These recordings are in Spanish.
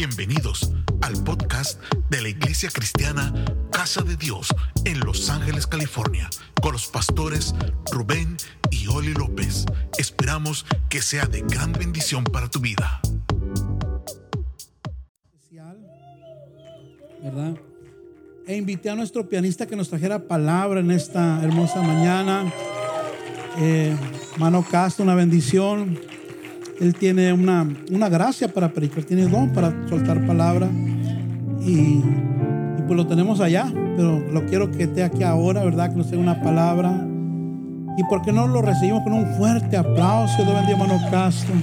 Bienvenidos al podcast de la Iglesia Cristiana Casa de Dios en Los Ángeles, California, con los pastores Rubén y Oli López. Esperamos que sea de gran bendición para tu vida. ¿verdad? E invité a nuestro pianista que nos trajera palabra en esta hermosa mañana. Eh, Mano Castro, una bendición. Él tiene una, una gracia para predicar, tiene don para soltar palabra. Y, pues lo tenemos allá, pero lo quiero que esté aquí ahora, ¿verdad? Que nos tenga una palabra. ¿Y por qué no lo recibimos con un fuerte aplauso? Dios bendiga, Mano Castro.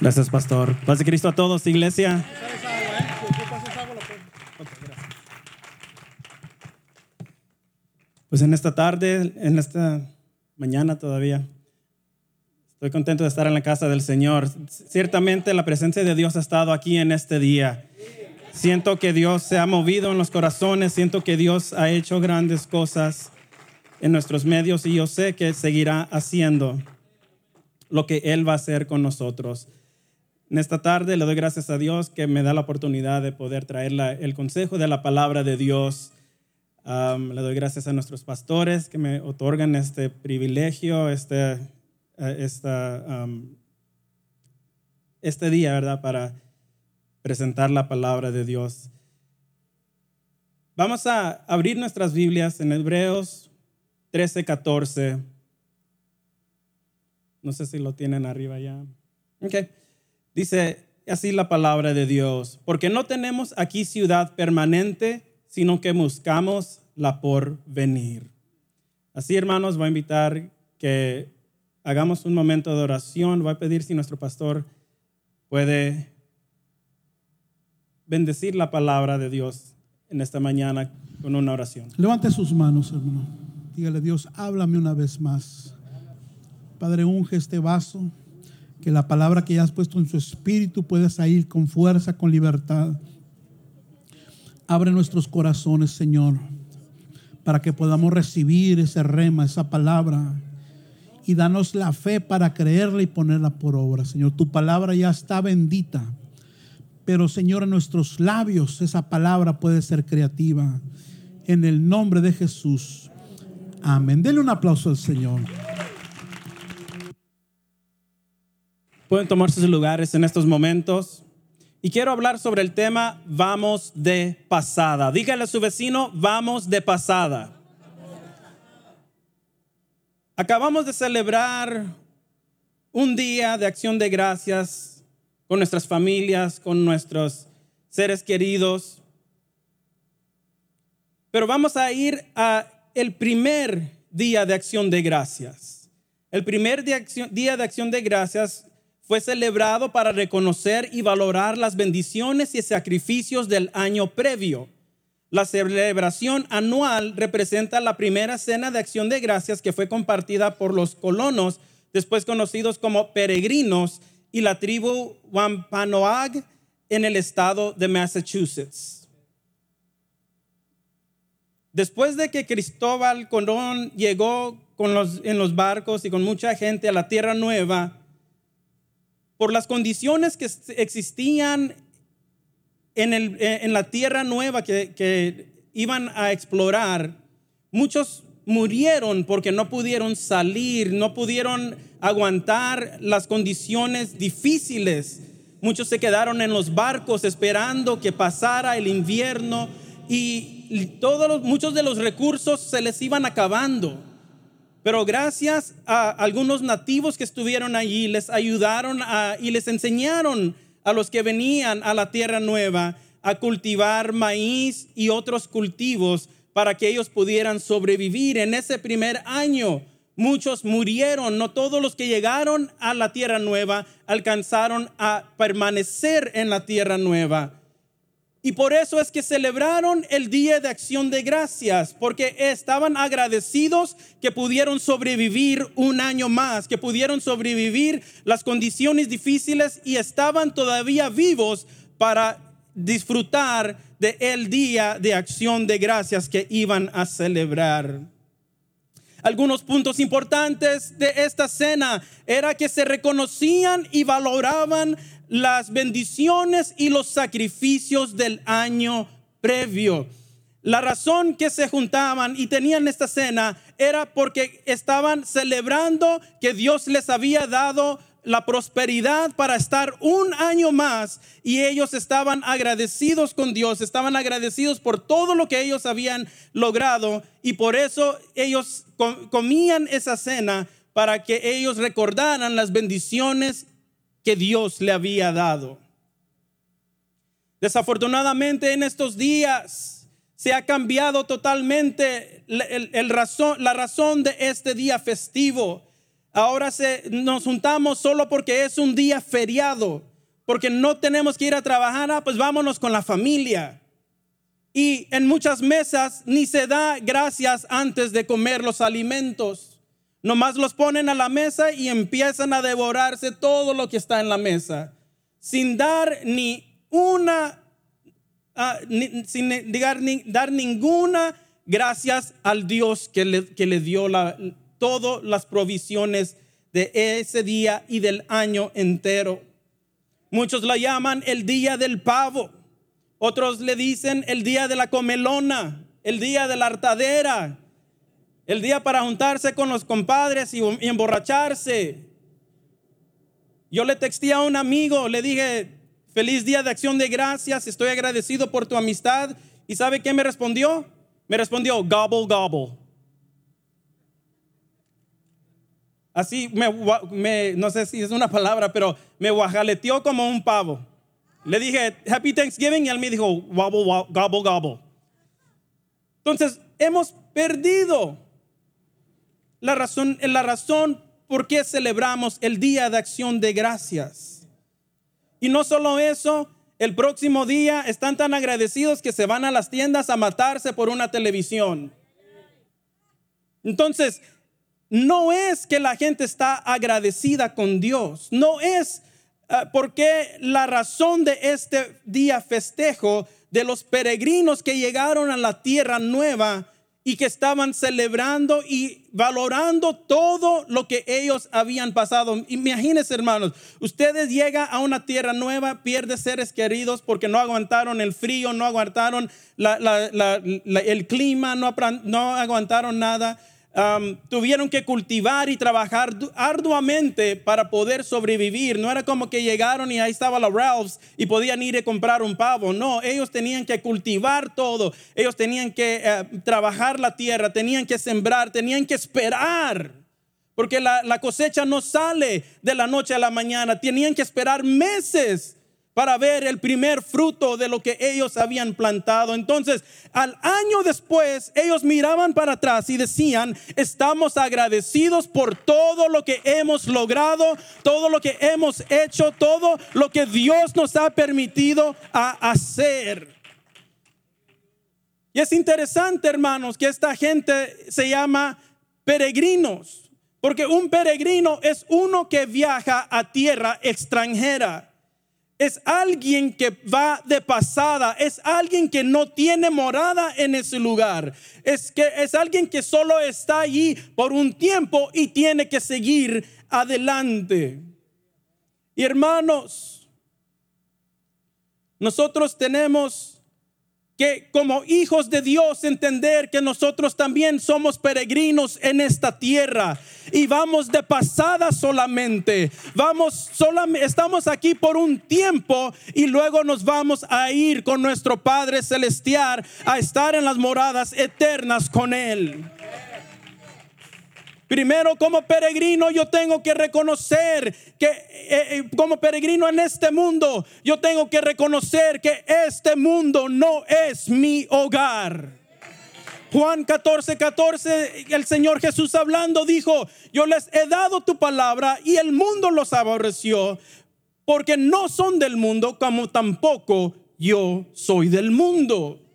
Gracias, pastor. Paz de Cristo a todos, iglesia. Pues en esta tarde, en esta mañana todavía, estoy contento de estar en la casa del Señor. Ciertamente la presencia de Dios ha estado aquí en este día. Siento que Dios se ha movido en los corazones, siento que Dios ha hecho grandes cosas en nuestros medios y yo sé que seguirá haciendo lo que Él va a hacer con nosotros. En esta tarde le doy gracias a Dios que me da la oportunidad de poder traer el consejo de la palabra de Dios le doy gracias a nuestros pastores que me otorgan este privilegio, este, eh, esta, este día, ¿verdad? Para presentar la palabra de Dios. Vamos a abrir nuestras Biblias en Hebreos 13, 14. No sé si lo tienen arriba ya. Ok. Dice así la palabra de Dios. Porque no tenemos aquí ciudad permanente sino que buscamos la por venir. Así, hermanos, voy a invitar que hagamos un momento de oración. Voy a pedir si nuestro pastor puede bendecir la palabra de Dios en esta mañana con una oración. Levante sus manos, hermano. Dígale, Dios, háblame una vez más. Padre, unge este vaso, que la palabra que ya has puesto en su espíritu pueda salir con fuerza, con libertad. Abre nuestros corazones, Señor, para que podamos recibir ese rema, esa palabra. Y danos la fe para creerla y ponerla por obra, Señor. Tu palabra ya está bendita. Pero, Señor, en nuestros labios esa palabra puede ser creativa. En el nombre de Jesús. Amén. Denle un aplauso al Señor. Pueden tomar sus lugares en estos momentos. Y quiero hablar sobre el tema vamos de pasada. Dígale a su vecino, vamos de pasada. Acabamos de celebrar un día de acción de gracias con nuestras familias, con nuestros seres queridos. Pero vamos a ir a el primer día de acción de gracias. El primer día de acción de gracias fue celebrado para reconocer y valorar las bendiciones y sacrificios del año previo. La celebración anual representa la primera cena de acción de gracias que fue compartida por los colonos, después conocidos como peregrinos, y la tribu Wampanoag en el estado de Massachusetts. Después de que Cristóbal Colón llegó en los barcos y con mucha gente a la Tierra Nueva, por las condiciones que existían en, el, eh, en la tierra nueva que, que iban a explorar, muchos murieron porque no pudieron salir, no pudieron aguantar las condiciones difíciles. Muchos se quedaron en los barcos esperando que pasara el invierno y todos muchos de los recursos se les iban acabando. Pero gracias a algunos nativos que estuvieron allí, les ayudaron y les enseñaron a los que venían a la tierra nueva a cultivar maíz y otros cultivos para que ellos pudieran sobrevivir. En ese primer año muchos murieron, no todos los que llegaron a la tierra nueva alcanzaron a permanecer en la tierra nueva. Y por eso es que celebraron el Día de Acción de Gracias, porque estaban agradecidos que pudieron sobrevivir un año más, que pudieron sobrevivir las condiciones difíciles y estaban todavía vivos para disfrutar de el Día de Acción de Gracias que iban a celebrar. Algunos puntos importantes de esta cena era que se reconocían y valoraban las bendiciones y los sacrificios del año previo. La razón que se juntaban y tenían esta cena era porque estaban celebrando que Dios les había dado la prosperidad para estar un año más y ellos estaban agradecidos con Dios, estaban agradecidos por todo lo que ellos habían logrado y por eso ellos comían esa cena para que ellos recordaran las bendiciones que Dios le había dado. Desafortunadamente en estos días se ha cambiado totalmente razón, la razón de este día festivo ahora se, nos juntamos solo porque es un día feriado, porque no tenemos que ir a trabajar, ah, pues vámonos con la familia. Y en muchas mesas ni se da gracias antes de comer los alimentos. Nomás los ponen a la mesa y empiezan a devorarse todo lo que está en la mesa, sin dar ni una, ah, sin dar, ni, dar ninguna gracias al Dios que le, que le dio la, todas las provisiones de ese día y del año entero. Muchos la llaman el día del pavo, otros le dicen el día de la comelona, el día de la hartadera, el día para juntarse con los compadres y, emborracharse. Yo le texté a un amigo, le dije, feliz día de acción de gracias, estoy agradecido por tu amistad. ¿Y sabe qué me respondió? Me respondió, gobble, gobble. Así me, no sé si es una palabra, pero me guajaleteó como un pavo. Le dije, Happy Thanksgiving, y él me dijo, wobble, gobble, gobble. Entonces, hemos perdido la razón, la razón por qué celebramos el Día de Acción de Gracias. Y no solo eso, el próximo día están tan agradecidos que se van a las tiendas a matarse por una televisión. Entonces, no es que la gente está agradecida con Dios, no es ah, porque la razón de este día festejo de los peregrinos que llegaron a la tierra nueva y que estaban celebrando y valorando todo lo que ellos habían pasado. Imagínense, hermanos, ustedes llegan a una tierra nueva, pierden seres queridos porque no aguantaron el frío, no aguantaron el clima, no aguantaron nada tuvieron que cultivar y trabajar arduamente para poder sobrevivir. No era como que llegaron y ahí estaba la Ralphs y podían ir a comprar un pavo. No, ellos tenían que cultivar todo. Ellos tenían que eh, trabajar la tierra, tenían que sembrar, tenían que esperar. Porque la, la cosecha no sale de la noche a la mañana. Tenían que esperar meses para ver el primer fruto de lo que ellos habían plantado. Entonces, al año después, ellos miraban para atrás y decían, estamos agradecidos por todo lo que hemos logrado, todo lo que hemos hecho, todo lo que Dios nos ha permitido hacer. Y es interesante, hermanos, que esta gente se llama peregrinos, porque un peregrino es uno que viaja a tierra extranjera es alguien que va de pasada, es alguien que no tiene morada en ese lugar, es que es alguien que solo está allí por un tiempo y tiene que seguir adelante. Y hermanos, nosotros tenemos que como hijos de Dios entender que nosotros también somos peregrinos en esta tierra y vamos de pasada solamente. Vamos solamente estamos aquí por un tiempo y luego nos vamos a ir con nuestro Padre celestial a estar en las moradas eternas con él. Primero, como peregrino, yo tengo que reconocer que eh, eh, como peregrino en este mundo, yo tengo que reconocer que este mundo no es mi hogar. Juan 14, 14, el Señor Jesús hablando dijo, yo les he dado tu palabra y el mundo los aborreció, porque no son del mundo como tampoco yo soy del mundo.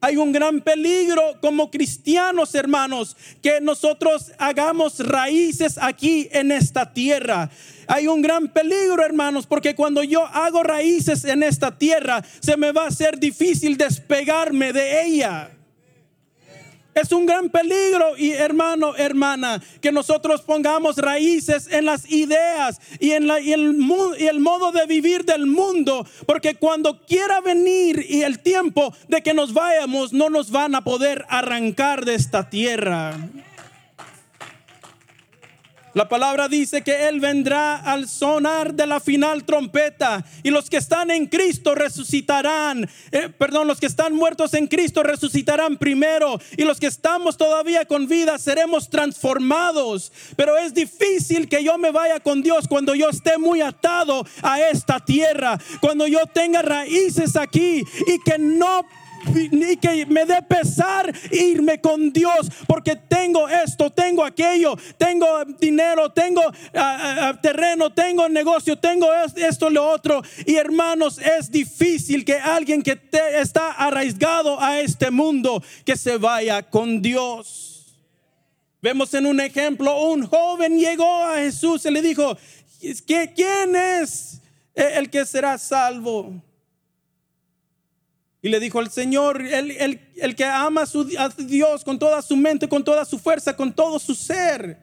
Hay un gran peligro como cristianos, hermanos, que nosotros hagamos raíces aquí en esta tierra. Hay un gran peligro, hermanos, porque cuando yo hago raíces en esta tierra, se me va a hacer difícil despegarme de ella. Es un gran peligro y hermano, hermana, que nosotros pongamos raíces en las ideas y en, la, y el, y el modo de vivir del mundo, porque cuando quiera venir y el tiempo de que nos vayamos, no nos van a poder arrancar de esta tierra. La palabra dice que Él vendrá al sonar de la final trompeta y los que están en Cristo resucitarán. Eh, perdón, los que están muertos en Cristo resucitarán primero y los que estamos todavía con vida seremos transformados. Pero es difícil que yo me vaya con Dios cuando yo esté muy atado a esta tierra, cuando yo tenga raíces aquí y que no ni que me dé pesar irme con Dios porque tengo esto, tengo aquello, tengo dinero, tengo ah, ah, ah, terreno, tengo negocio, tengo esto, lo otro. Y hermanos, es difícil que alguien que está arraigado a este mundo que se vaya con Dios. Vemos en un ejemplo, un joven llegó a Jesús y le dijo, ¿quién es el que será salvo? Y le dijo al Señor, el, el, que ama a, Dios con toda su mente, con toda su fuerza, con todo su ser.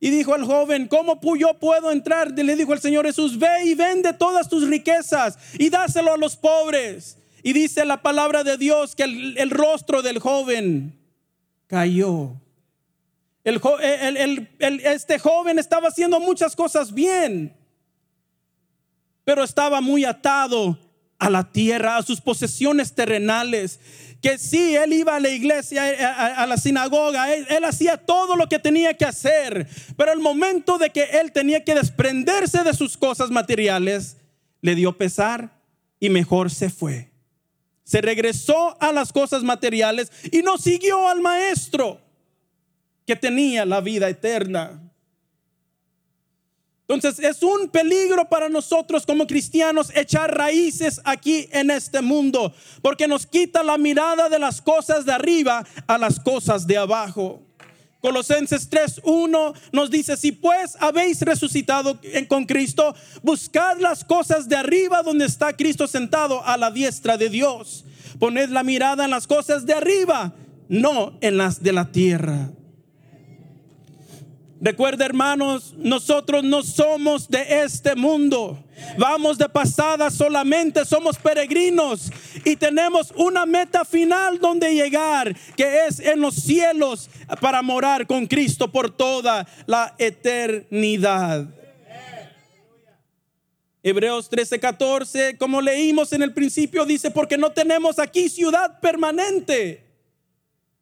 Y dijo al joven, ¿cómo yo puedo entrar? Le dijo el Señor Jesús, ve y vende todas tus riquezas y dáselo a los pobres. Y dice la palabra de Dios que el, el rostro del joven cayó. El, este joven estaba haciendo muchas cosas bien, pero estaba muy atado a la tierra, a sus posesiones terrenales. Que sí, él iba a la iglesia, a, la sinagoga, él, él, hacía todo lo que tenía que hacer, pero el momento de que él tenía que desprenderse de sus cosas materiales, le dio pesar y mejor se fue. Se regresó a las cosas materiales y no siguió al maestro que tenía la vida eterna. Entonces es un peligro para nosotros como cristianos echar raíces aquí en este mundo, porque nos quita la mirada de las cosas de arriba a las cosas de abajo. Colosenses 3:1 nos dice, si pues habéis resucitado con Cristo, buscad las cosas de arriba donde está Cristo sentado a la diestra de Dios. Poned la mirada en las cosas de arriba, no en las de la tierra. Recuerda hermanos, nosotros no somos de este mundo. Vamos de pasada solamente, somos peregrinos y tenemos una meta final donde llegar, que es en los cielos para morar con Cristo por toda la eternidad. Hebreos 13:14, como leímos en el principio, dice, porque no tenemos aquí ciudad permanente,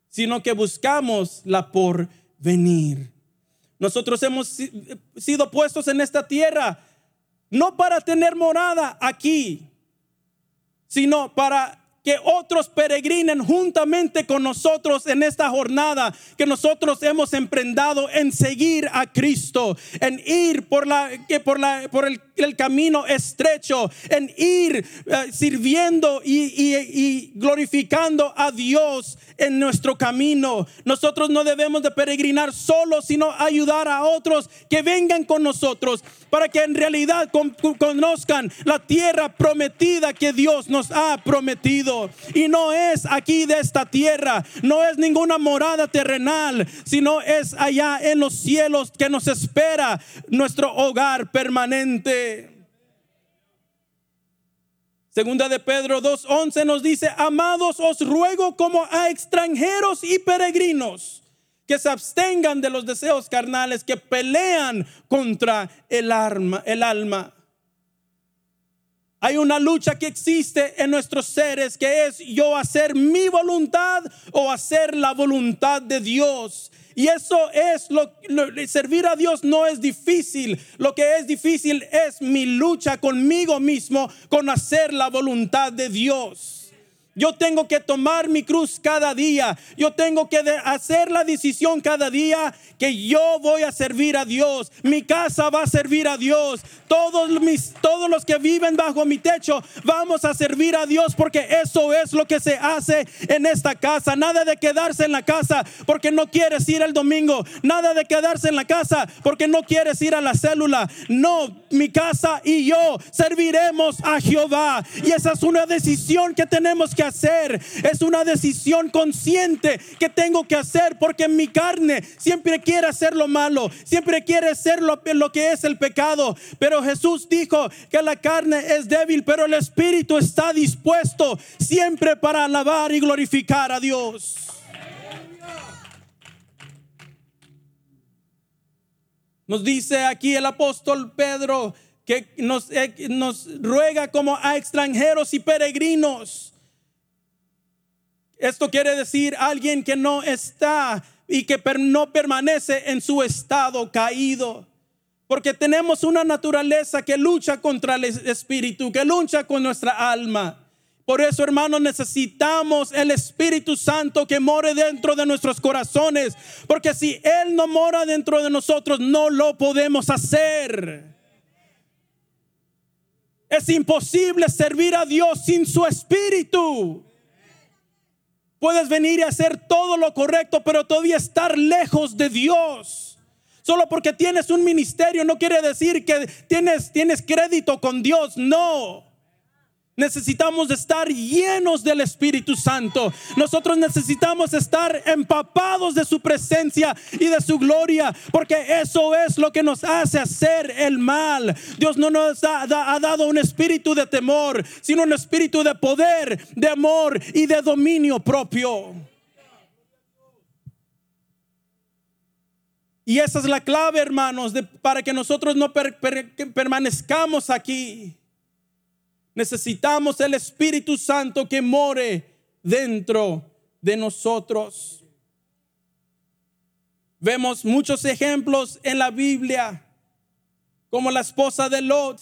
sino que buscamos la por venir. Nosotros hemos sido puestos en esta tierra no para tener morada aquí, sino para que otros peregrinen juntamente con nosotros en esta jornada que nosotros hemos emprendado en seguir a Cristo, en ir por la que por la por el, camino estrecho, en ir eh, sirviendo y, glorificando a Dios en nuestro camino. Nosotros no debemos de peregrinar solos, sino ayudar a otros que vengan con nosotros para que en realidad conozcan la tierra prometida que Dios nos ha prometido. Y no es aquí de esta tierra, no es ninguna morada terrenal, sino es allá en los cielos que nos espera nuestro hogar permanente. Segunda de Pedro 2.11 nos dice, amados, os ruego como a extranjeros y peregrinos que se abstengan de los deseos carnales que pelean contra el, arma, el alma. Hay una lucha que existe en nuestros seres que es yo hacer mi voluntad o hacer la voluntad de Dios. Y eso es lo, servir a Dios no es difícil. Lo que es difícil es mi lucha conmigo mismo con hacer la voluntad de Dios. Yo tengo que tomar mi cruz cada día. Yo tengo que hacer la decisión cada día que yo voy a servir a Dios. Mi casa va a servir a Dios. Todos, mis, todos los que viven bajo mi techo vamos a servir a Dios porque eso es lo que se hace en esta casa. Nada de quedarse en la casa porque no quieres ir el domingo. Nada de quedarse en la casa porque no quieres ir a la célula. No, mi casa y yo serviremos a Jehová. Y esa es una decisión que tenemos que hacer. Es una decisión consciente que tengo que hacer porque mi carne siempre quiere hacer lo malo, siempre quiere hacer lo, lo que es el pecado. Pero Jesús dijo que la carne es débil, pero el espíritu está dispuesto siempre para alabar y glorificar a Dios. Nos dice aquí el apóstol Pedro que nos, eh, nos ruega como a extranjeros y peregrinos. Esto quiere decir alguien que no está y que no permanece en su estado caído. Porque tenemos una naturaleza que lucha contra el espíritu, que lucha con nuestra alma. Por eso, hermanos, necesitamos el Espíritu Santo que more dentro de nuestros corazones. Porque si Él no mora dentro de nosotros, no lo podemos hacer. Es imposible servir a Dios sin su Espíritu. Puedes venir y hacer todo lo correcto, pero todavía estar lejos de Dios. Solo porque tienes un ministerio no quiere decir que tienes, tienes crédito con Dios. No. Necesitamos estar llenos del Espíritu Santo. Nosotros necesitamos estar empapados de su presencia y de su gloria, porque eso es lo que nos hace hacer el mal. Dios no nos ha, dado un espíritu de temor, sino un espíritu de poder, de amor y de dominio propio. Y esa es la clave, hermanos, para que nosotros no permanezcamos aquí. Necesitamos el Espíritu Santo que more dentro de nosotros. Vemos muchos ejemplos en la Biblia, como la esposa de Lot,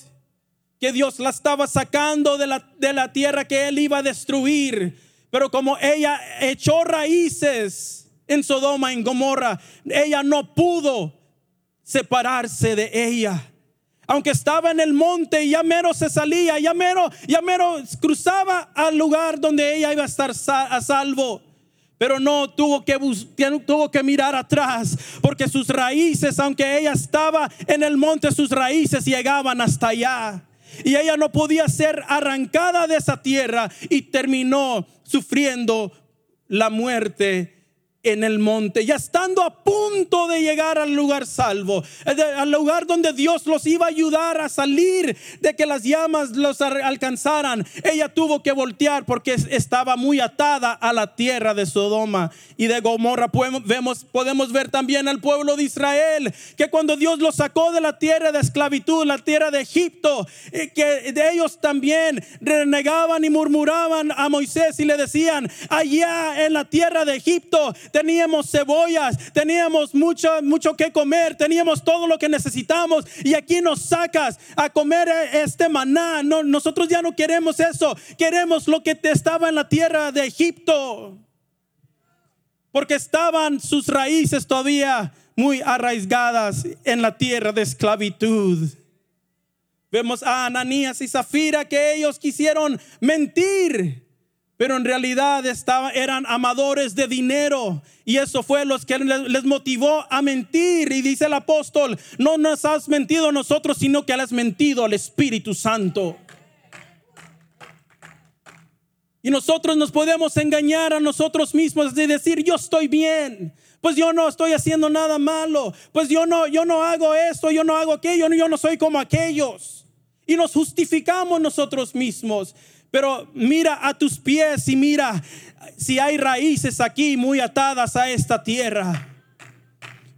que Dios la estaba sacando de la, de la tierra que él iba a destruir, pero como ella echó raíces en Sodoma, en Gomorra, ella no pudo separarse de ella aunque estaba en el monte y ya se salía, ya mero cruzaba al lugar donde ella iba a estar a salvo. Pero no tuvo que, tuvo que mirar atrás, porque sus raíces, aunque ella estaba en el monte, sus raíces llegaban hasta allá. Y ella no podía ser arrancada de esa tierra y terminó sufriendo la muerte en el monte, ya estando a punto de llegar al lugar salvo, al lugar donde Dios los iba a ayudar a salir de que las llamas los alcanzaran, ella tuvo que voltear porque estaba muy atada a la tierra de Sodoma y de Gomorra. Podemos, podemos ver también al pueblo de Israel, que cuando Dios los sacó de la tierra de esclavitud, la tierra de Egipto, eh, que de ellos también renegaban y murmuraban a Moisés y le decían, allá en la tierra de Egipto, teníamos cebollas, teníamos mucho, mucho que comer, teníamos todo lo que necesitamos y aquí nos sacas a comer este maná. No, nosotros ya no queremos eso, queremos lo que estaba en la tierra de Egipto. Porque estaban sus raíces todavía muy arraigadas en la tierra de esclavitud. Vemos a Ananías y Zafira que ellos quisieron mentir pero en realidad eran amadores de dinero y eso fue lo que les, motivó a mentir. Y dice el apóstol, no nos has mentido a nosotros, sino que has mentido al Espíritu Santo. Y nosotros nos podemos engañar a nosotros mismos de decir, yo estoy bien. Pues yo no estoy haciendo nada malo. Pues yo no, yo no hago esto, yo no hago aquello, yo no soy como aquellos. Y nos justificamos nosotros mismos. Pero mira a tus pies y mira si hay raíces aquí muy atadas a esta tierra.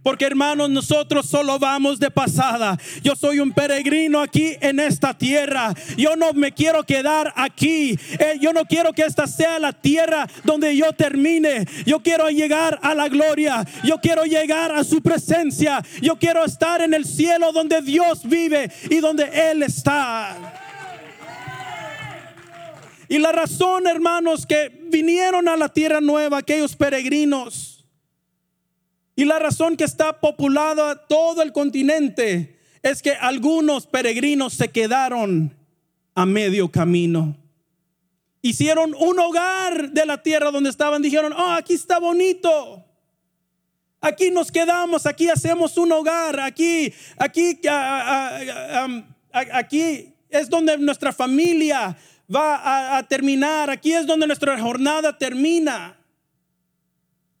Porque hermanos, nosotros solo vamos de pasada. Yo soy un peregrino aquí en esta tierra. Yo no me quiero quedar aquí. Eh, yo no quiero que esta sea la tierra donde yo termine. Yo quiero llegar a la gloria. Yo quiero llegar a su presencia. Yo quiero estar en el cielo donde Dios vive y donde Él está. Y la razón, hermanos, que vinieron a la tierra nueva aquellos peregrinos, y la razón que está populada todo el continente, es que algunos peregrinos se quedaron a medio camino. Hicieron un hogar de la tierra donde estaban, dijeron, oh, aquí está bonito. Aquí nos quedamos, aquí hacemos un hogar, aquí, aquí, ah, ah, ah, aquí es donde nuestra familia va a, terminar, aquí es donde nuestra jornada termina.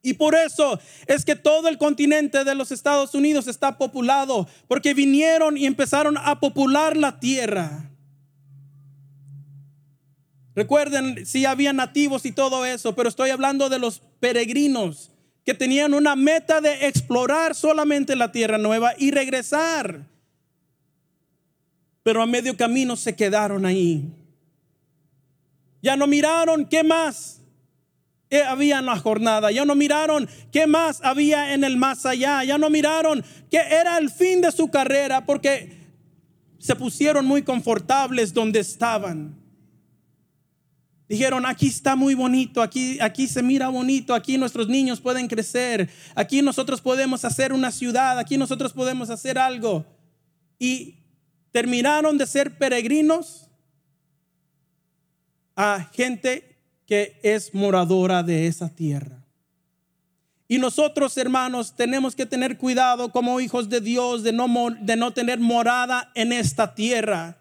Y por eso es que todo el continente de los Estados Unidos está populado, porque vinieron y empezaron a popular la tierra. Recuerden, sí había nativos y todo eso, pero estoy hablando de los peregrinos que tenían una meta de explorar solamente la tierra nueva y regresar. Pero a medio camino se quedaron ahí. Ya no miraron qué más eh, había en la jornada, ya no miraron qué más había en el más allá, ya no miraron qué era el fin de su carrera porque se pusieron muy confortables donde estaban. Dijeron, aquí está muy bonito, aquí, aquí se mira bonito, aquí nuestros niños pueden crecer, aquí nosotros podemos hacer una ciudad, aquí nosotros podemos hacer algo. Y terminaron de ser peregrinos a gente que es moradora de esa tierra. Y nosotros, hermanos, tenemos que tener cuidado como hijos de Dios de no, de no tener morada en esta tierra.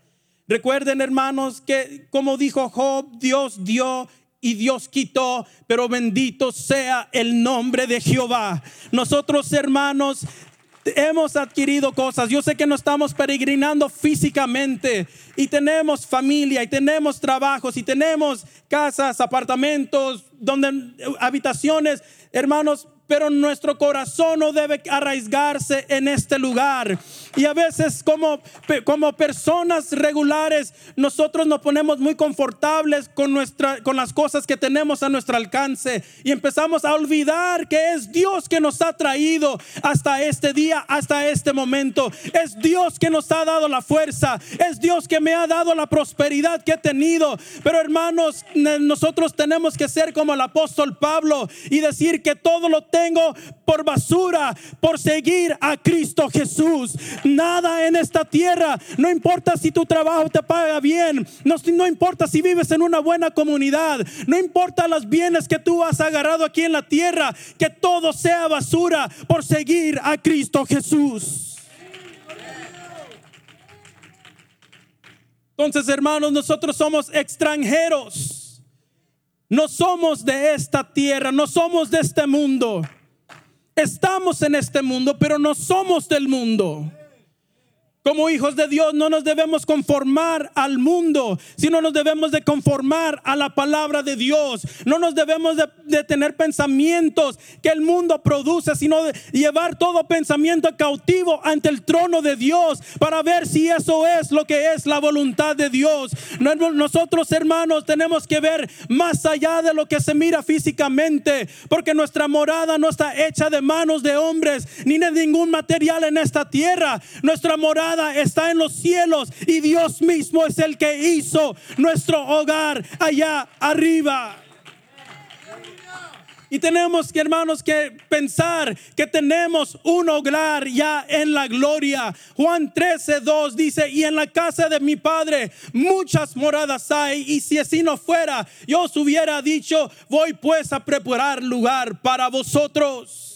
Recuerden, hermanos, que como dijo Job, Dios dio y Dios quitó, pero bendito sea el nombre de Jehová. Nosotros, hermanos, hemos adquirido cosas. Yo sé que no estamos peregrinando físicamente y tenemos familia y tenemos trabajos y tenemos casas, apartamentos, donde habitaciones, hermanos, pero nuestro corazón no debe arraigarse en este lugar. Y a veces como, como personas regulares, nosotros nos ponemos muy confortables con, nuestra, con las cosas que tenemos a nuestro alcance y empezamos a olvidar que es Dios que nos ha traído hasta este día, hasta este momento. Es Dios que nos ha dado la fuerza, es Dios que me ha dado la prosperidad que he tenido. Pero hermanos, nosotros tenemos que ser como el apóstol Pablo y decir que todo lo tengo por basura, por seguir a Cristo Jesús. Nada en esta tierra, no importa si tu trabajo te paga bien, no, importa si vives en una buena comunidad, no importa los bienes que tú has agarrado aquí en la tierra, que todo sea basura por seguir a Cristo Jesús. Entonces, hermanos, nosotros somos extranjeros. No somos de esta tierra, no somos de este mundo. Estamos en este mundo, pero no somos del mundo. Como hijos de Dios no nos debemos conformar al mundo, sino nos debemos de conformar a la palabra de Dios. No nos debemos de, tener pensamientos que el mundo produce, sino llevar todo pensamiento cautivo ante el trono de Dios para ver si eso es lo que es la voluntad de Dios. Nosotros hermanos tenemos que ver más allá de lo que se mira físicamente, porque nuestra morada no está hecha de manos de hombres ni de ningún material en esta tierra. Nuestra morada está en los cielos y Dios mismo es el que hizo nuestro hogar allá arriba. Y tenemos que, hermanos, que pensar que tenemos un hogar ya en la gloria. Juan 13, 2 dice, y en la casa de mi padre muchas moradas hay, y si así no fuera, yo os hubiera dicho, voy pues a preparar lugar para vosotros.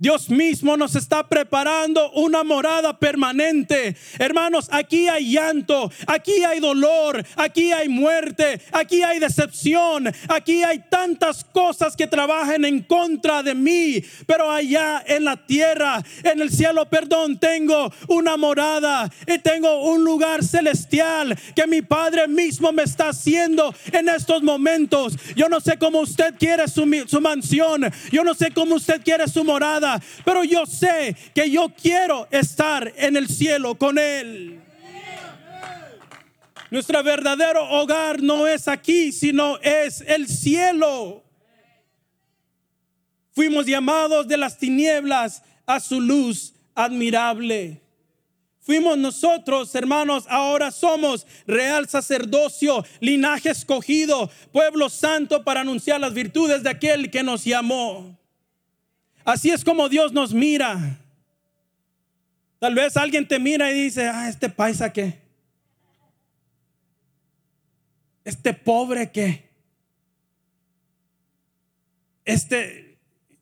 Dios mismo nos está preparando una morada permanente. Hermanos, aquí hay llanto, aquí hay dolor, aquí hay muerte, aquí hay decepción, aquí hay tantas cosas que trabajan en contra de mí. Pero allá en la tierra, en el cielo, perdón, tengo una morada y tengo un lugar celestial que mi Padre mismo me está haciendo en estos momentos. Yo no sé cómo usted quiere su, su mansión, yo no sé cómo usted quiere su morada pero yo sé que yo quiero estar en el cielo con Él. Nuestro verdadero hogar no es aquí, sino es el cielo. Fuimos llamados de las tinieblas a su luz admirable. Fuimos nosotros, hermanos, ahora somos real sacerdocio, linaje escogido, pueblo santo para anunciar las virtudes de aquel que nos llamó. Así es como Dios nos mira. Tal vez alguien te mira y dice, ah, este paisa que, este pobre que, este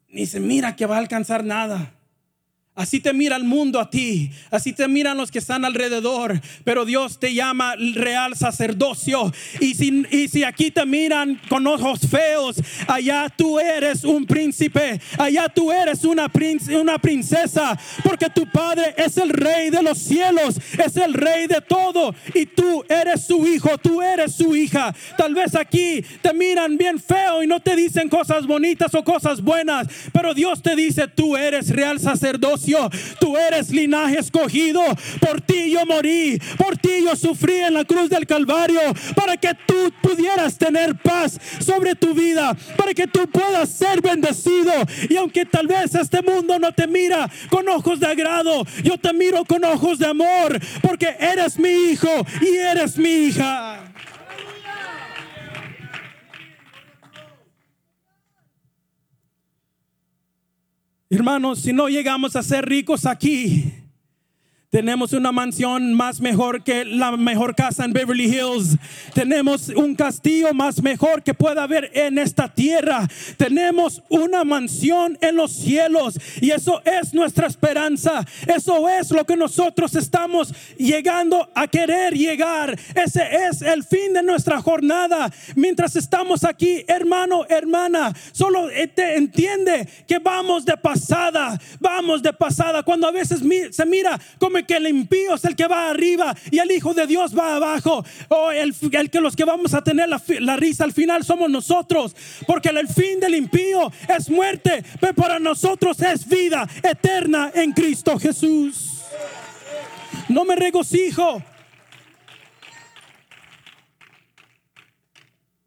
ni se mira que va a alcanzar nada. Así te mira el mundo a ti, así te miran los que están alrededor, pero Dios te llama real sacerdocio. Y si, y si aquí te miran con ojos feos, allá tú eres un príncipe, allá tú eres una, una princesa, porque tu padre es el rey de los cielos, es el rey de todo, y tú eres su hijo, tú eres su hija. Tal vez aquí te miran bien feo y no te dicen cosas bonitas o cosas buenas, pero Dios te dice, tú eres real sacerdocio Tú eres linaje escogido. Por ti yo morí. Por ti yo sufrí en la cruz del Calvario. Para que tú pudieras tener paz sobre tu vida. Para que tú puedas ser bendecido. Y aunque tal vez este mundo no te mira con ojos de agrado, yo te miro con ojos de amor. Porque eres mi hijo y eres mi hija. Hermanos, si no llegamos a ser ricos aquí, tenemos una mansión más mejor que la mejor casa en Beverly Hills. Tenemos un castillo más mejor que pueda haber en esta tierra. Tenemos una mansión en los cielos. Y eso es nuestra esperanza. Eso es lo que nosotros estamos llegando a querer llegar. Ese es el fin de nuestra jornada. Mientras estamos aquí, hermano, hermana, solo te entiende que vamos de pasada. Vamos de pasada. Cuando a veces se mira como que el impío es el que va arriba y el Hijo de Dios va abajo. O el, que los que vamos a tener la, la, risa al final somos nosotros. Porque el fin del impío es muerte, pero para nosotros es vida eterna en Cristo Jesús. No me regocijo.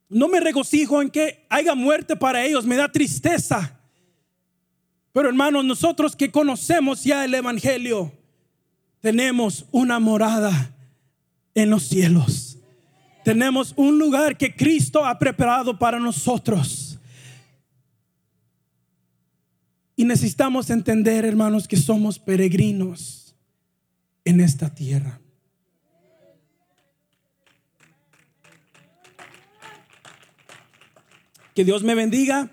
No me regocijo en que haya muerte para ellos, me da tristeza. Pero hermanos, nosotros que conocemos ya el Evangelio, tenemos una morada en los cielos. Tenemos un lugar que Cristo ha preparado para nosotros. Y necesitamos entender, hermanos, que somos peregrinos en esta tierra. Que Dios me bendiga.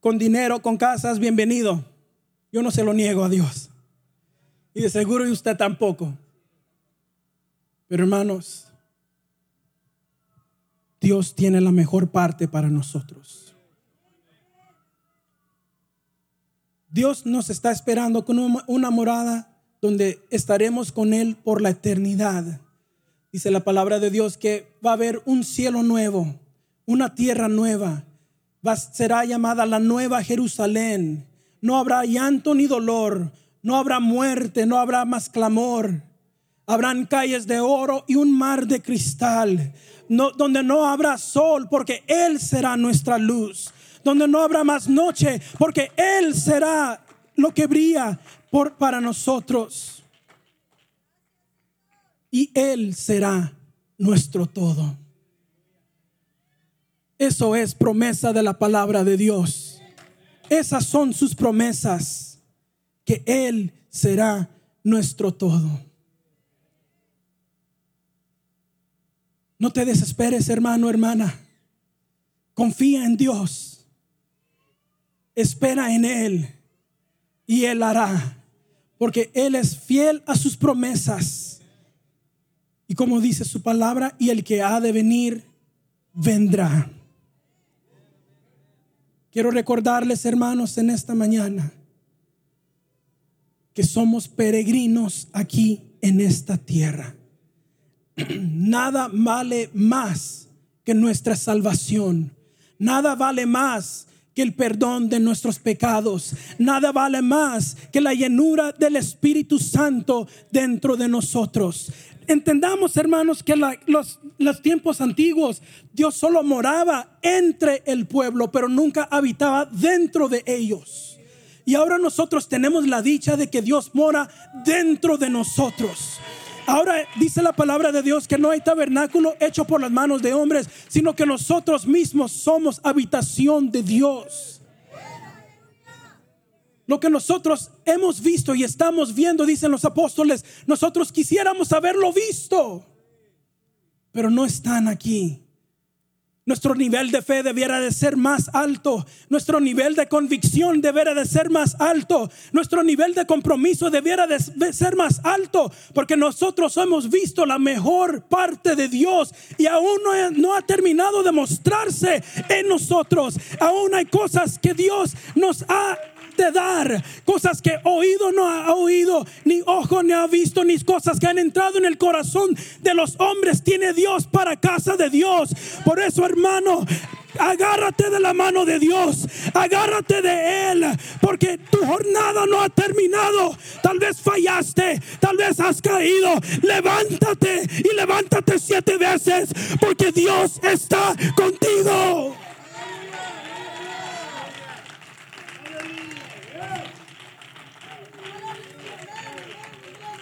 Con dinero, con casas, bienvenido. Yo no se lo niego a Dios. Y de seguro y usted tampoco. Pero hermanos, Dios tiene la mejor parte para nosotros. Dios nos está esperando con una morada donde estaremos con Él por la eternidad. Dice la palabra de Dios que va a haber un cielo nuevo, una tierra nueva. será llamada la nueva Jerusalén. No habrá llanto ni dolor no habrá muerte, no habrá más clamor. Habrán calles de oro y un mar de cristal, donde no habrá sol, porque Él será nuestra luz. Donde no habrá más noche, porque Él será lo que brilla por, para nosotros. Y Él será nuestro todo. Eso es promesa de la palabra de Dios. Esas son sus promesas que Él será nuestro todo. No te desesperes, hermano, hermana. Confía en Dios. Espera en Él y Él hará. Porque Él es fiel a sus promesas. Y como dice su palabra, y el que ha de venir, vendrá. Quiero recordarles, hermanos, en esta mañana que somos peregrinos aquí en esta tierra. Nada vale más que nuestra salvación. Nada vale más que el perdón de nuestros pecados. Nada vale más que la llenura del Espíritu Santo dentro de nosotros. Entendamos, hermanos, que los, los tiempos antiguos Dios solo moraba entre el pueblo, pero nunca habitaba dentro de ellos. Y ahora nosotros tenemos la dicha de que Dios mora dentro de nosotros. Ahora dice la palabra de Dios que no hay tabernáculo hecho por las manos de hombres, sino que nosotros mismos somos habitación de Dios. Lo que nosotros hemos visto y estamos viendo, dicen los apóstoles, nosotros quisiéramos haberlo visto, pero no están aquí. Nuestro nivel de fe debiera de ser más alto. Nuestro nivel de convicción debiera de ser más alto. Nuestro nivel de compromiso debiera de ser más alto. Porque nosotros hemos visto la mejor parte de Dios y aún no, no ha terminado de mostrarse en nosotros. Aún hay cosas que Dios nos ha dar, cosas que oído no ha oído, ni ojo no ha visto, ni cosas que han entrado en el corazón de los hombres, tiene Dios para casa de Dios. Por eso, hermano, agárrate de la mano de Dios, agárrate de Él, porque tu jornada no ha terminado. Tal vez fallaste, tal vez has caído. Levántate y levántate siete veces, porque Dios está contigo.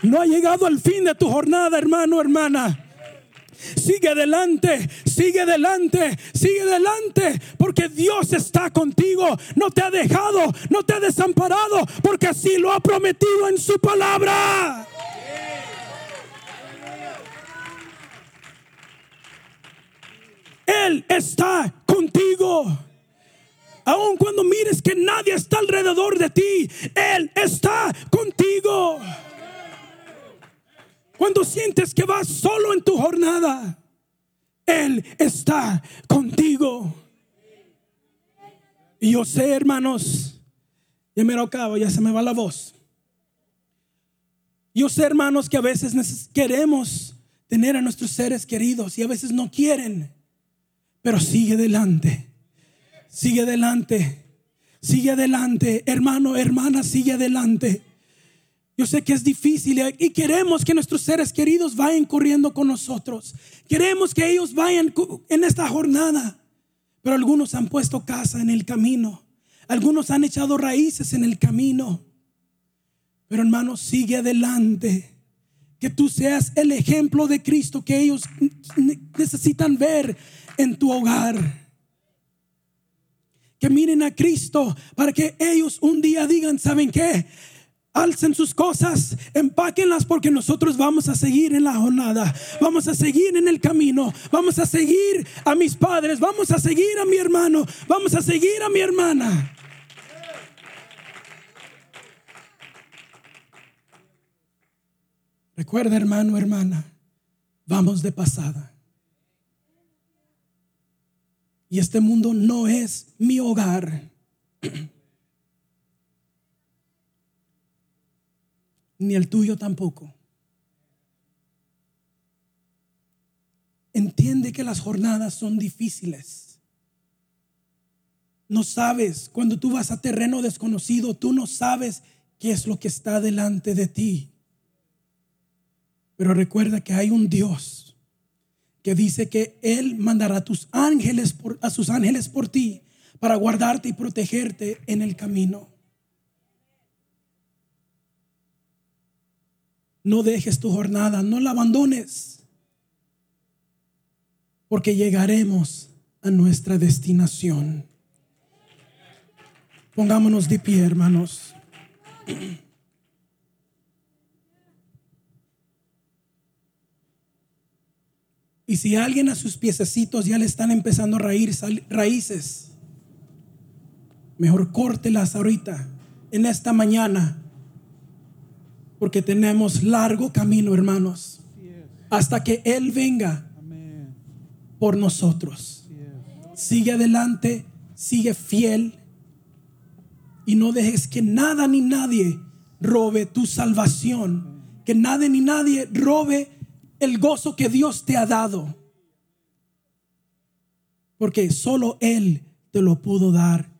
No ha llegado el fin de tu jornada, hermano, hermana. Sigue adelante, sigue adelante, sigue adelante, porque Dios está contigo. No te ha dejado, no te ha desamparado, porque así lo ha prometido en su palabra. Él está contigo. Aun cuando mires que nadie está alrededor de ti, Él está contigo. Cuando sientes que vas solo en tu jornada, Él está contigo. Y yo sé, hermanos, ya me lo acabo, ya se me va la voz. Yo sé, hermanos, que a veces queremos tener a nuestros seres queridos y a veces no quieren, pero sigue adelante, sigue adelante, sigue adelante, hermano, hermana, sigue adelante. Yo sé que es difícil y queremos que nuestros seres queridos vayan corriendo con nosotros. Queremos que ellos vayan en esta jornada. Pero algunos han puesto casa en el camino. Algunos han echado raíces en el camino. Pero hermano, sigue adelante. Que tú seas el ejemplo de Cristo que ellos necesitan ver en tu hogar. Que miren a Cristo para que ellos un día digan, ¿saben qué? Alcen sus cosas, empáquenlas porque nosotros vamos a seguir en la jornada, vamos a seguir en el camino, vamos a seguir a mis padres, vamos a seguir a mi hermano, vamos a seguir a mi hermana. Recuerda hermano, hermana, vamos de pasada. Y este mundo no es mi hogar. ni el tuyo tampoco. Entiende que las jornadas son difíciles. No sabes, cuando tú vas a terreno desconocido, tú no sabes qué es lo que está delante de ti. Pero recuerda que hay un Dios que dice que Él mandará a tus ángeles por, a sus ángeles por ti para guardarte y protegerte en el camino. No dejes tu jornada, no la abandones, porque llegaremos a nuestra destinación. Pongámonos de pie, hermanos. Y si alguien a sus piececitos ya le están empezando a raír raíces, mejor córtelas ahorita, en esta mañana porque tenemos largo camino, hermanos, hasta que Él venga por nosotros. Sigue adelante, sigue fiel y no dejes que nada ni nadie robe tu salvación, que nada ni nadie robe el gozo que Dios te ha dado. Porque solo Él te lo pudo dar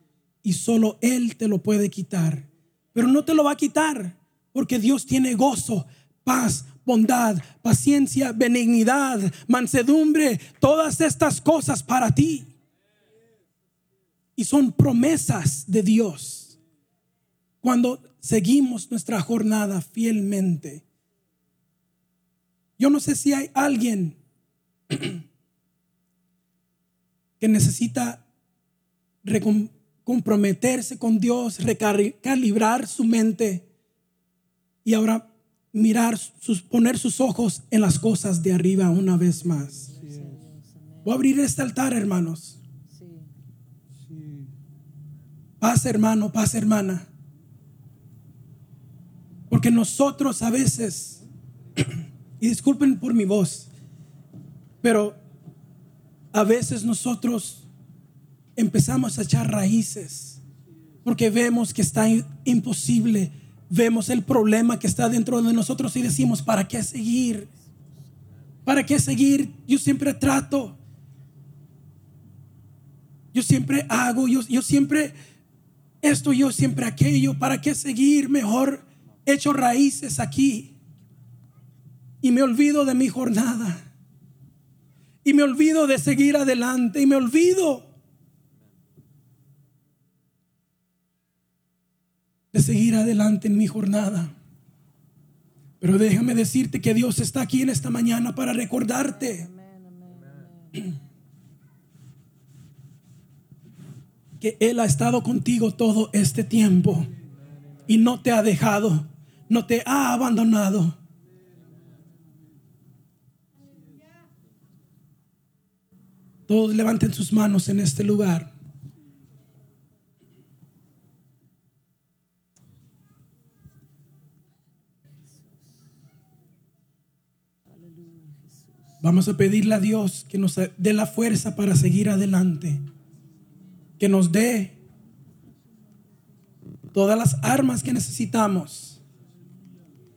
y solo Él te lo puede quitar. Pero no te lo va a quitar porque Dios tiene gozo, paz, bondad, paciencia, benignidad, mansedumbre, todas estas cosas para ti. Y son promesas de Dios. Cuando seguimos nuestra jornada fielmente. Yo no sé si hay alguien que necesita comprometerse con Dios, recalibrar su mente y ahora mirar, sus, poner sus ojos en las cosas de arriba una vez más. Voy a abrir este altar, hermanos. Paz, hermano, paz, hermana. Porque nosotros a veces, y disculpen por mi voz, pero a veces nosotros empezamos a echar raíces porque vemos que está imposible, vemos el problema que está dentro de nosotros y decimos, ¿para qué seguir? ¿Para qué seguir? Yo siempre trato, yo siempre hago, yo, yo siempre esto, yo siempre aquello, ¿para qué seguir? Mejor echo raíces aquí y me olvido de mi jornada y me olvido de seguir adelante y me olvido de seguir adelante en mi jornada. Pero déjame decirte que Dios está aquí en esta mañana para recordarte que Él ha estado contigo todo este tiempo y no te ha dejado, no te ha abandonado. Todos levanten sus manos en este lugar. Vamos a pedirle a Dios que nos dé la fuerza para seguir adelante. Que nos dé todas las armas que necesitamos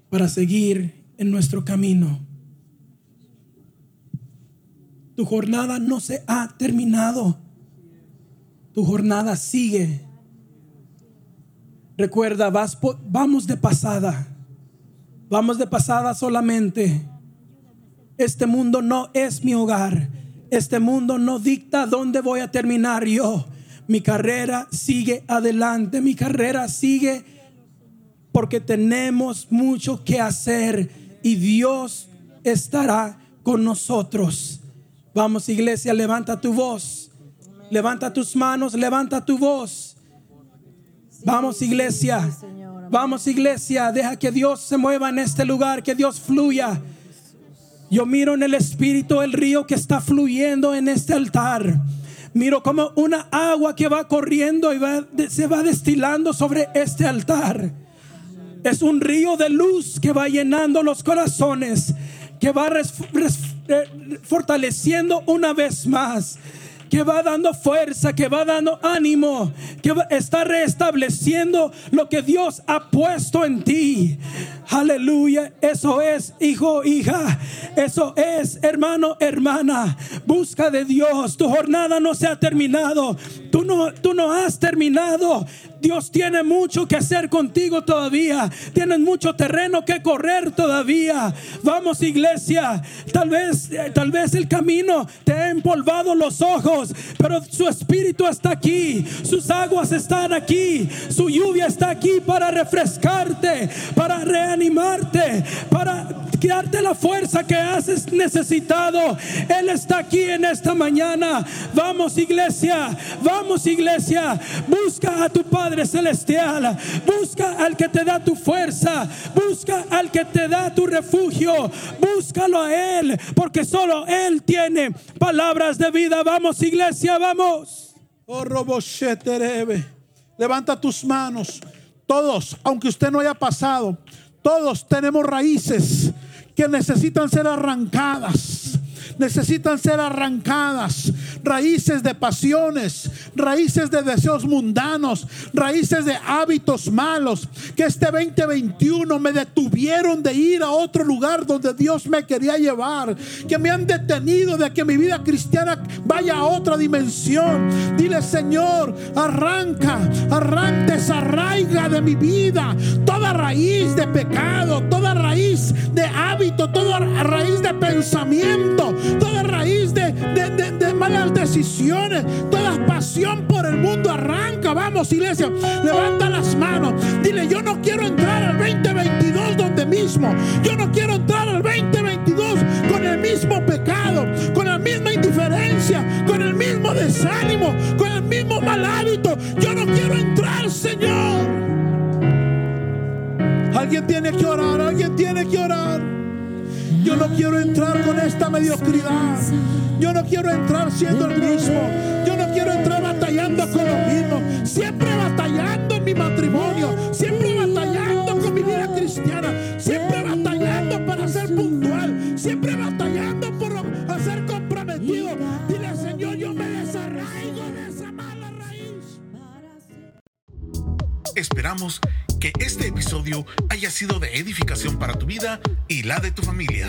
para seguir en nuestro camino. Tu jornada no se ha terminado. Tu jornada sigue. Recuerda, vas, vamos de pasada. Vamos de pasada solamente. Este mundo no es mi hogar. Este mundo no dicta dónde voy a terminar yo. Mi carrera sigue adelante. Mi carrera sigue porque tenemos mucho que hacer y Dios estará con nosotros. Vamos iglesia, levanta tu voz. Levanta tus manos, levanta tu voz. Vamos iglesia. Vamos iglesia, deja que Dios se mueva en este lugar, que Dios fluya. Yo miro en el Espíritu el río que está fluyendo en este altar. Miro como una agua que va corriendo y se va destilando sobre este altar. Es un río de luz que va llenando los corazones que va eh, fortaleciendo una vez más que va dando fuerza, que va dando ánimo, que está restableciendo lo que Dios ha puesto en ti. Aleluya, eso es, hijo, hija, eso es, hermano, hermana. Busca de Dios, tu jornada no se ha terminado, tú no, tú no has terminado. Dios tiene mucho que hacer contigo todavía. Tienes mucho terreno que correr todavía. Vamos, iglesia. Tal vez, eh, tal vez el camino te ha empolvado los ojos, pero su espíritu está aquí. Sus aguas están aquí. Su lluvia está aquí para refrescarte, para reanimarte, para darte la fuerza que has necesitado. Él está aquí en esta mañana. Vamos, iglesia. Vamos, iglesia. Busca a tu Padre Padre Celestial. Busca al que te da tu fuerza. Busca al que te da tu refugio. Búscalo a Él, porque solo Él tiene palabras de vida. Vamos, iglesia, vamos. Oh, Levanta tus manos. Todos, aunque usted no haya pasado, todos tenemos raíces que necesitan ser arrancadas necesitan ser arrancadas. Raíces de pasiones, raíces de deseos mundanos, raíces de hábitos malos que este 2021 me detuvieron de ir a otro lugar donde Dios me quería llevar, que me han detenido de que mi vida cristiana vaya a otra dimensión. Dile, Señor, arranca, arranca, desarraiga de mi vida toda raíz de pecado, toda raíz de hábito, toda raíz de pensamiento, toda raíz de, malas decisiones, toda pasión por el mundo arranca. Vamos, iglesia, levanta las manos. Dile, yo no quiero entrar al 2022 donde mismo. Yo no quiero entrar al 2022 con el mismo pecado, con la misma indiferencia, con el mismo desánimo, con el mismo mal hábito. Yo no quiero entrar, Señor. Alguien tiene que orar, quiero entrar con esta mediocridad. Yo no quiero entrar siendo el mismo. Yo no quiero entrar batallando con lo mismo. Siempre batallando en mi matrimonio. Siempre batallando con mi vida cristiana. Siempre batallando para ser puntual. Siempre batallando por ser comprometido. Dile, Señor, yo me desarraigo de esa mala raíz. Esperamos que este episodio haya sido de edificación para tu vida y la de tu familia.